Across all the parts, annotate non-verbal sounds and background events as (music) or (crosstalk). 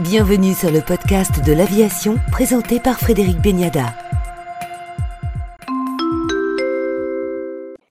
Bienvenue sur le podcast de l'aviation présenté par Frédéric Beniada.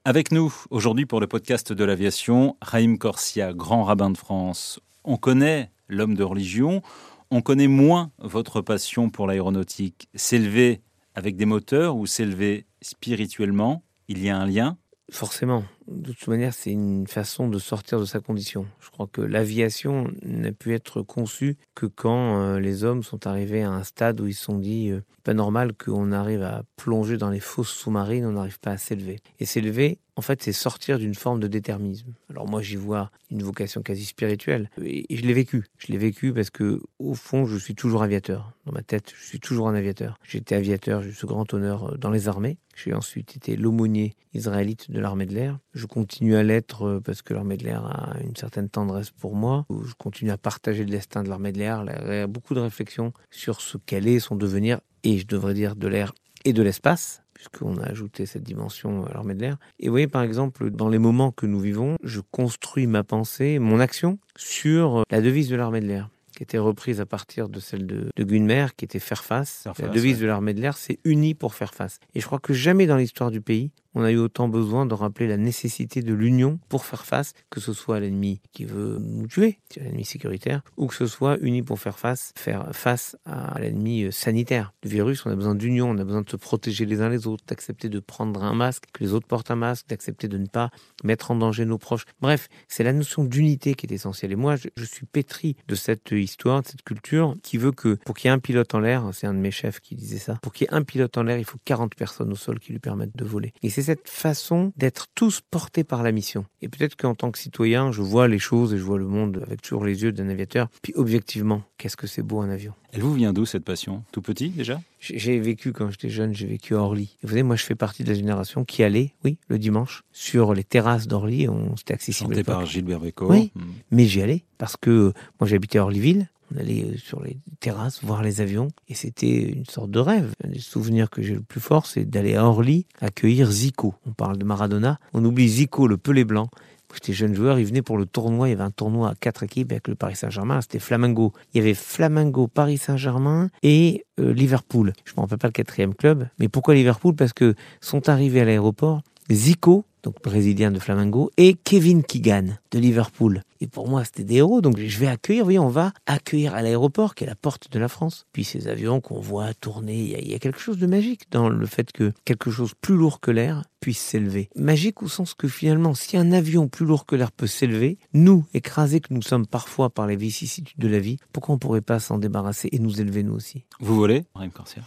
Avec nous aujourd'hui pour le podcast de l'aviation, Raïm Corsia, grand rabbin de France. On connaît l'homme de religion, on connaît moins votre passion pour l'aéronautique. S'élever avec des moteurs ou s'élever spirituellement, il y a un lien? Forcément. De toute manière, c'est une façon de sortir de sa condition. Je crois que l'aviation n'a pu être conçue que quand euh, les hommes sont arrivés à un stade où ils se sont dit euh, pas normal qu'on arrive à plonger dans les fosses sous-marines, on n'arrive pas à s'élever. Et s'élever, en fait, c'est sortir d'une forme de déterminisme. Alors moi, j'y vois une vocation quasi spirituelle. Et je l'ai vécu. Je l'ai vécu parce que, au fond, je suis toujours aviateur. Dans ma tête, je suis toujours un aviateur. J'étais aviateur, j'ai eu ce grand honneur euh, dans les armées. J'ai ensuite été l'aumônier israélite de l'armée de l'air. Je continue à l'être euh, parce que l'armée de l'air a une certaine tendresse pour moi. Je continue à partager le destin de l'armée de l'air. Beaucoup de réflexions sur ce qu'elle est, son devenir, et je devrais dire de l'air et de l'espace puisqu'on a ajouté cette dimension à l'armée de l'air. Et vous voyez, par exemple, dans les moments que nous vivons, je construis ma pensée, mon action sur la devise de l'armée de l'air qui était reprise à partir de celle de, de Gunmer, qui était faire face. Faire la face, devise ouais. de l'armée de l'air, c'est uni pour faire face. Et je crois que jamais dans l'histoire du pays, on a eu autant besoin de rappeler la nécessité de l'union pour faire face, que ce soit à l'ennemi qui veut nous tuer, l'ennemi sécuritaire, ou que ce soit uni pour faire face, faire face à l'ennemi euh, sanitaire. Le virus, on a besoin d'union, on a besoin de se protéger les uns les autres, d'accepter de prendre un masque, que les autres portent un masque, d'accepter de ne pas mettre en danger nos proches. Bref, c'est la notion d'unité qui est essentielle. Et moi, je, je suis pétri de cette histoire, de cette culture qui veut que pour qu'il y ait un pilote en l'air, c'est un de mes chefs qui disait ça, pour qu'il y ait un pilote en l'air, il faut 40 personnes au sol qui lui permettent de voler. Et c'est cette façon d'être tous portés par la mission. Et peut-être qu'en tant que citoyen, je vois les choses et je vois le monde avec toujours les yeux d'un aviateur. Puis objectivement, qu'est-ce que c'est beau un avion Elle vous vient d'où cette passion? Tout petit déjà? J'ai vécu quand j'étais jeune, j'ai vécu à Orly. Et vous savez, moi, je fais partie de la génération qui allait, oui, le dimanche, sur les terrasses d'Orly. On c'était accessible. Chanté par Gilbert Bécaud. Oui. Hmm. Mais j'y allais parce que euh, moi j'habitais à Orlyville. On allait euh, sur les terrasses voir les avions et c'était une sorte de rêve. Un des souvenirs que j'ai le plus fort, c'est d'aller à Orly accueillir Zico. On parle de Maradona, on oublie Zico, le pelé blanc. J'étais jeune joueur, il venait pour le tournoi. Il y avait un tournoi à quatre équipes avec le Paris Saint-Germain. C'était Flamengo. Il y avait Flamengo, Paris Saint-Germain et euh, Liverpool. Je me rappelle pas le quatrième club, mais pourquoi Liverpool? Parce que sont arrivés à l'aéroport Zico, donc brésilien de Flamengo, et Kevin Keegan de Liverpool. Et pour moi, c'était des héros. Donc je vais accueillir, vous voyez, on va accueillir à l'aéroport, qui est la porte de la France. Puis ces avions qu'on voit tourner, il y, a, il y a quelque chose de magique dans le fait que quelque chose plus lourd que l'air puisse s'élever. Magique au sens que finalement, si un avion plus lourd que l'air peut s'élever, nous, écrasés que nous sommes parfois par les vicissitudes de la vie, pourquoi on pourrait pas s'en débarrasser et nous élever nous aussi? Vous volez,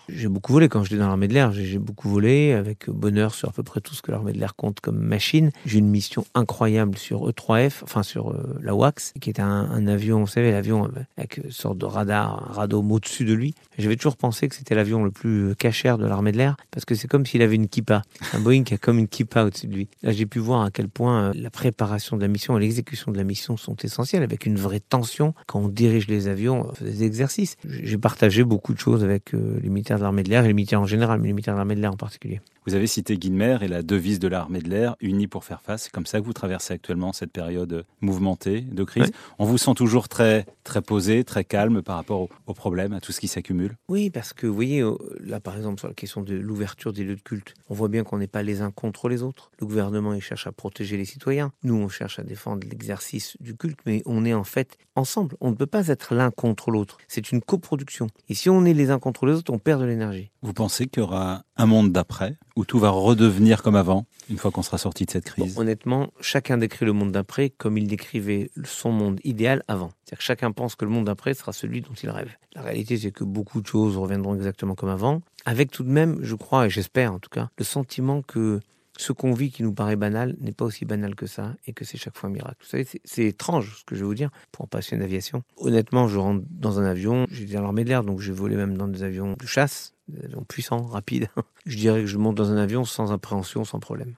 j'ai beaucoup volé quand j'étais dans l'armée de l'air. J'ai beaucoup volé avec bonheur sur à peu près tout ce que l'armée de l'air compte comme machine. J'ai eu une mission incroyable sur E3F, enfin sur euh, la WAX, qui était un, un avion, vous savez, l'avion avec une sorte de radar, un radeau au-dessus de lui. J'avais toujours pensé que c'était l'avion le plus cachère de l'armée de l'air parce que c'est comme s'il avait une kippa. Un Boeing qui a comme une kippa au-dessus de lui. Là, j'ai pu voir à quel point euh, la préparation de la mission et l'exécution de la mission sont essentielles avec une vraie tension quand on dirige les avions, on fait des exercices. J'ai partagé beaucoup de choses avec euh, les militaires de l'armée de l'air et les militaires en général, mais les militaires de l'armée de l'air en particulier. Vous avez cité Guilmer et la devise de l'armée de l'air, unie pour faire face. C'est comme ça que vous traversez actuellement cette période mouvementée de crise. On vous sent toujours très, très posé, très calme par rapport aux, aux problèmes, à tout ce qui s'accumule? Oui, parce que vous voyez, euh, là par exemple sur la question de l'ouverture des lieux de culte, on voit bien qu'on n'est pas les uns contre les autres. Le gouvernement il cherche à protéger les citoyens, nous on cherche à défendre l'exercice du culte, mais on est en fait ensemble. On ne peut pas être l'un contre l'autre. C'est une coproduction. Et si on est les uns contre les autres, on perd de l'énergie. Vous pensez qu'il y aura un monde d'après où tout va redevenir comme avant une fois qu'on sera sorti de cette Bon, crise? honnêtement, chacun décrit le monde d'après comme il décrivait son monde idéal avant. C'est-à-dire que chacun pense que le monde d'après sera celui dont il rêve. La réalité, c'est que beaucoup de choses reviendront exactement comme avant, avec tout de même, je crois, et j'espère en tout cas, le sentiment que ce qu'on vit qui nous paraît banal n'est pas aussi banal que ça et que c'est chaque fois un miracle. Vous savez, c'est- étrange ce que je vais vous dire pour un passionné d'aviation. Honnêtement, je rentre dans un avion, j'étais dans l'armée de l'air, donc j'ai volé même dans des avions de chasse, des avions puissants, rapides. (laughs) je dirais que je monte dans un avion sans appréhension, sans problème.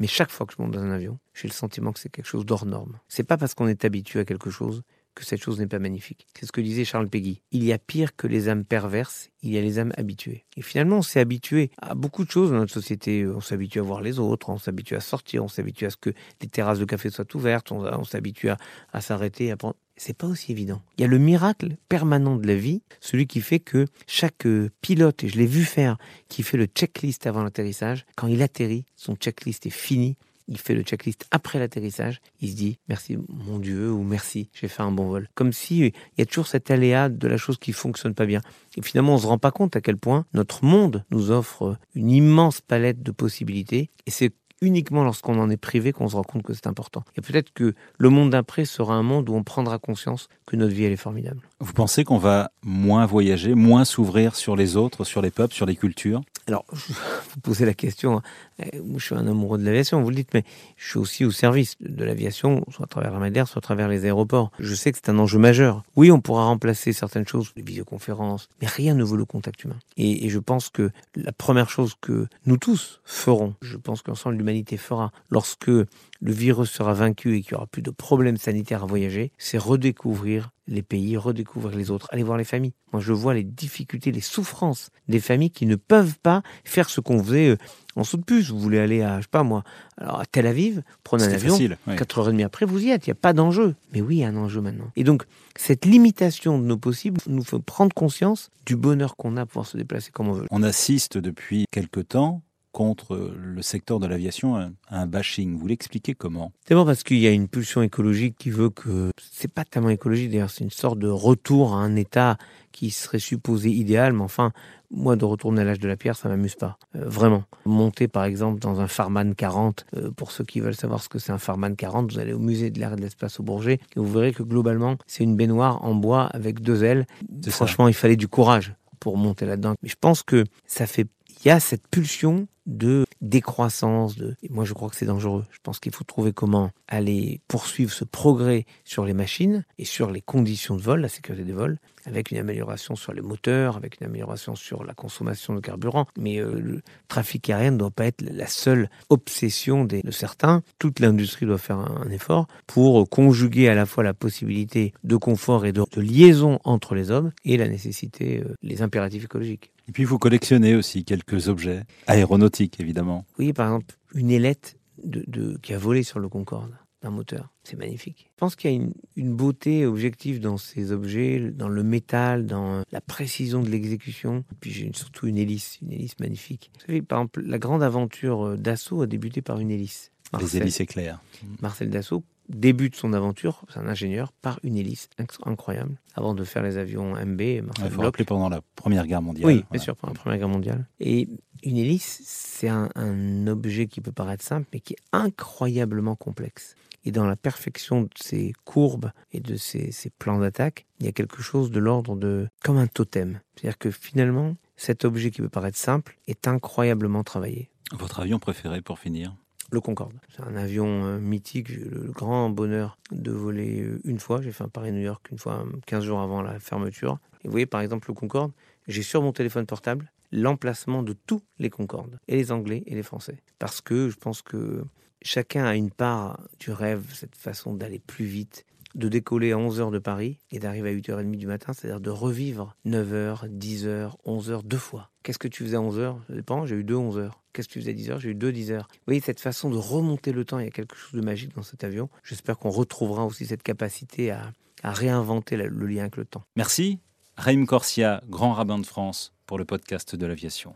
Mais chaque fois que je monte dans un avion, j'ai le sentiment que c'est quelque chose d'hors norme. C'est pas parce qu'on est habitué à quelque chose que cette chose n'est pas magnifique. C'est ce que disait Charles Péguy. Il y a pire que les âmes perverses, il y a les âmes habituées. Et finalement, on s'est habitué à beaucoup de choses dans notre société. On s'habitue à voir les autres, on s'habitue à sortir, on s'habitue à ce que les terrasses de café soient ouvertes, on, on s'habitue à, à s'arrêter. à prendre- c'est pas aussi évident. Il y a le miracle permanent de la vie, celui qui fait que chaque euh, pilote, et je l'ai vu faire, qui fait le checklist avant l'atterrissage, quand il atterrit, son checklist est fini, il fait le checklist après l'atterrissage, il se dit merci mon Dieu ou merci, j'ai fait un bon vol. Comme si euh, il y a toujours cet aléa de la chose qui fonctionne pas bien. Et finalement, on se rend pas compte à quel point notre monde nous offre une immense palette de possibilités et c'est uniquement lorsqu'on en est privé qu'on se rend compte que c'est important. Et peut-être que le monde d'après sera un monde où on prendra conscience que notre vie, elle est formidable. Vous pensez qu'on va moins voyager, moins s'ouvrir sur les autres, sur les peuples, sur les cultures? Alors, (laughs) vous posez la question, hein. eh, je suis un amoureux de l'aviation, vous le dites, mais je suis aussi au service de l'aviation, soit à travers la mer, soit à travers les aéroports. Je sais que c'est un enjeu majeur. Oui, on pourra remplacer certaines choses, les visioconférences, mais rien ne vaut le contact humain. Et, et je pense que la première chose que nous tous ferons, je pense qu'ensemble l'humanité fera, lorsque le virus sera vaincu et qu'il n'y aura plus de problèmes sanitaires à voyager, c'est redécouvrir les pays, redécouvrir les autres, aller voir les familles. Moi, je vois les difficultés, les souffrances des familles qui ne peuvent pas faire ce qu'on faisait euh, en saut de puce. Vous voulez aller à, je sais pas moi, alors à Tel Aviv, prendre un avion, facile, ouais. 4h30 après, vous y êtes. Il n'y a pas d'enjeu. Mais oui, il y a un enjeu maintenant. Et donc, cette limitation de nos possibles nous fait prendre conscience du bonheur qu'on a à pouvoir se déplacer comme on veut. On assiste depuis quelque temps contre le secteur de l'aviation un bashing. Vous l'expliquez comment? D'abord parce qu'il y a une pulsion écologique qui veut que c'est pas tellement écologique d'ailleurs, c'est une sorte de retour à un état qui serait supposé idéal, mais enfin, moi de retourner à l'âge de la pierre, ça m'amuse pas, euh, vraiment. Monter par exemple dans un Farman 40, euh, pour ceux qui veulent savoir ce que c'est un Farman 40, vous allez au musée de l'air et de l'espace au Bourget et vous verrez que globalement, c'est une baignoire en bois avec deux ailes. Franchement, ça. il fallait du courage pour monter là-dedans. Mais je pense que ça fait il y a cette pulsion de décroissance. De... Et moi, je crois que c'est dangereux. Je pense qu'il faut trouver comment aller poursuivre ce progrès sur les machines et sur les conditions de vol, la sécurité des vols, avec une amélioration sur les moteurs, avec une amélioration sur la consommation de carburant. Mais euh, le trafic aérien ne doit pas être la seule obsession de certains. Toute l'industrie doit faire un, effort pour conjuguer à la fois la possibilité de confort et de, de liaison entre les hommes et la nécessité, euh, les impératifs écologiques. Et puis vous collectionnez aussi quelques objets aéronautiques, évidemment. Oui, par exemple, une ailette de, de, qui a volé sur le Concorde d'un moteur. C'est magnifique. Je pense qu'il y a une, une, beauté objective dans ces objets, dans le métal, dans la précision de l'exécution. Puis j'ai surtout une hélice, une hélice magnifique. Vous savez, par exemple, la grande aventure d'Assaut a débuté par une hélice. Marcel, Les hélices éclairs. Marcel Dassault débute son aventure, c'est un ingénieur, par une hélice incroyable, avant de faire les avions MB. Il faut rappeler pendant la Première Guerre mondiale. Oui, bien sûr, pendant la Première Guerre mondiale. Et une hélice, c'est un, un, objet qui peut paraître simple, mais qui est incroyablement complexe. Et dans la perfection de ses courbes et de ses, ses plans d'attaque, il y a quelque chose de l'ordre de... comme un totem. C'est-à-dire que finalement, cet objet qui peut paraître simple est incroyablement travaillé. Votre avion préféré pour finir? Le Concorde. C'est un avion euh, mythique, j'ai le grand bonheur de voler euh, une fois. J'ai fait un Paris-New York une fois, 15 jours avant la fermeture. Et vous voyez, par exemple, le Concorde, j'ai sur mon téléphone portable l'emplacement de tous les Concordes, et les Anglais et les Français. Parce que je pense que chacun a une part du rêve, cette façon d'aller plus vite, de décoller à 11h de Paris et d'arriver à 8h30 du matin, c'est-à-dire de revivre 9h, 10h, 11h deux fois. Qu'est-ce que tu faisais à 11h Ça dépend, j'ai eu deux 11h. Qu'est-ce que tu faisais à 10h J'ai eu deux 10h. Vous voyez, cette façon de remonter le temps, il y a quelque chose de magique dans cet avion. J'espère qu'on retrouvera aussi cette capacité à, réinventer le, le lien avec le temps. Merci. Raïm Corsia, grand rabbin de France, pour le podcast de l'aviation.